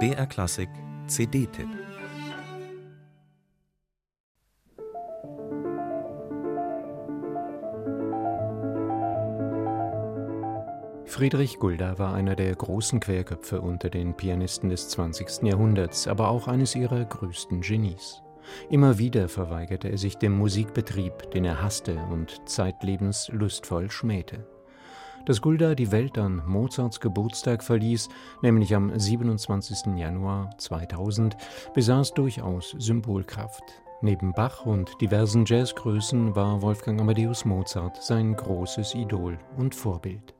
BR Klassik CD-Tipp Friedrich Gulda war einer der großen Querköpfe unter den Pianisten des 20. Jahrhunderts, aber auch eines ihrer größten Genies. Immer wieder verweigerte er sich dem Musikbetrieb, den er hasste und zeitlebens lustvoll schmähte. Dass Gulda die Welt an Mozarts Geburtstag verließ, nämlich am 27. Januar 2000, besaß durchaus Symbolkraft. Neben Bach und diversen Jazzgrößen war Wolfgang Amadeus Mozart sein großes Idol und Vorbild.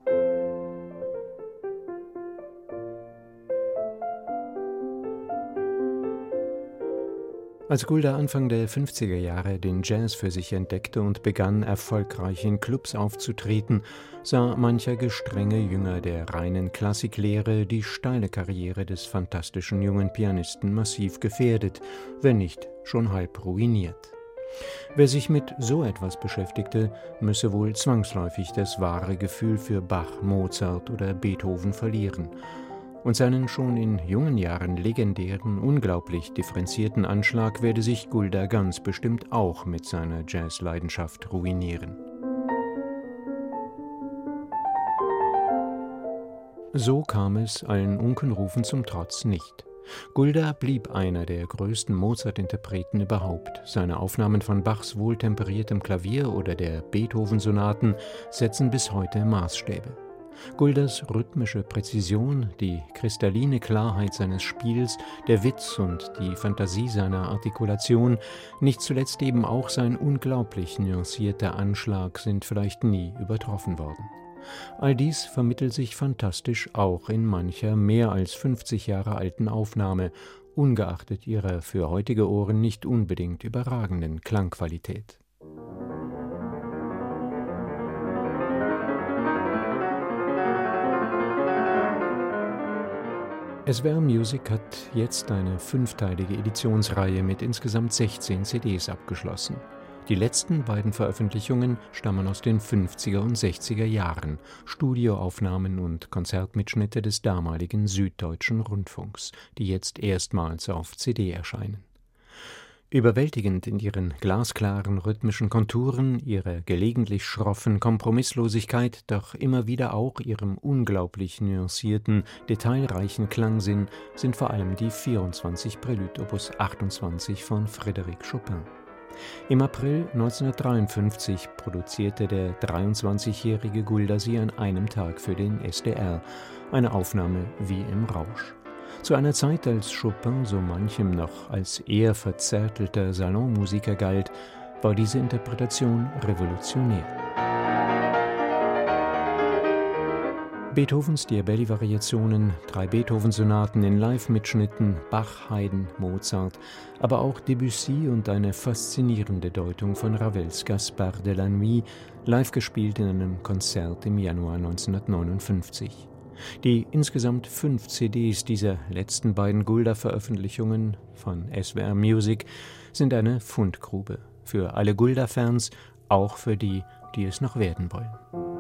Als Gulda Anfang der 50er Jahre den Jazz für sich entdeckte und begann, erfolgreich in Clubs aufzutreten, sah mancher gestrenge Jünger der reinen Klassiklehre die steile Karriere des fantastischen jungen Pianisten massiv gefährdet, wenn nicht schon halb ruiniert. Wer sich mit so etwas beschäftigte, müsse wohl zwangsläufig das wahre Gefühl für Bach, Mozart oder Beethoven verlieren und seinen schon in jungen Jahren legendären, unglaublich differenzierten Anschlag werde sich Gulda ganz bestimmt auch mit seiner Jazzleidenschaft ruinieren. So kam es allen Unkenrufen zum Trotz nicht. Gulda blieb einer der größten Mozart-Interpreten überhaupt. Seine Aufnahmen von Bachs wohltemperiertem Klavier oder der Beethoven-Sonaten setzen bis heute Maßstäbe. Gulders rhythmische Präzision, die kristalline Klarheit seines Spiels, der Witz und die Fantasie seiner Artikulation, nicht zuletzt eben auch sein unglaublich nuancierter Anschlag sind vielleicht nie übertroffen worden. All dies vermittelt sich fantastisch auch in mancher mehr als 50 Jahre alten Aufnahme, ungeachtet ihrer für heutige Ohren nicht unbedingt überragenden Klangqualität. SWR Music hat jetzt eine fünfteilige Editionsreihe mit insgesamt 16 CDs abgeschlossen. Die letzten beiden Veröffentlichungen stammen aus den 50er und 60er Jahren, Studioaufnahmen und Konzertmitschnitte des damaligen Süddeutschen Rundfunks, die jetzt erstmals auf CD erscheinen. Überwältigend in ihren glasklaren rhythmischen Konturen, ihrer gelegentlich schroffen Kompromisslosigkeit, doch immer wieder auch ihrem unglaublich nuancierten, detailreichen Klangsinn sind vor allem die 24 Prelude Opus 28 von Frédéric Chopin. Im April 1953 produzierte der 23-jährige Gulda sie an einem Tag für den SDR, eine Aufnahme wie im Rausch. Zu einer Zeit, als Chopin so manchem noch als eher verzärtelter Salonmusiker galt, war diese Interpretation revolutionär. Beethovens Diabelli-Variationen, drei Beethoven-Sonaten in Live-Mitschnitten, Bach, Haydn, Mozart, aber auch Debussy und eine faszinierende Deutung von Ravels Gaspard de la Nuit, live gespielt in einem Konzert im Januar 1959. Die insgesamt fünf CDs dieser letzten beiden Gulda-Veröffentlichungen von SWR Music sind eine Fundgrube für alle Gulda-Fans, auch für die, die es noch werden wollen.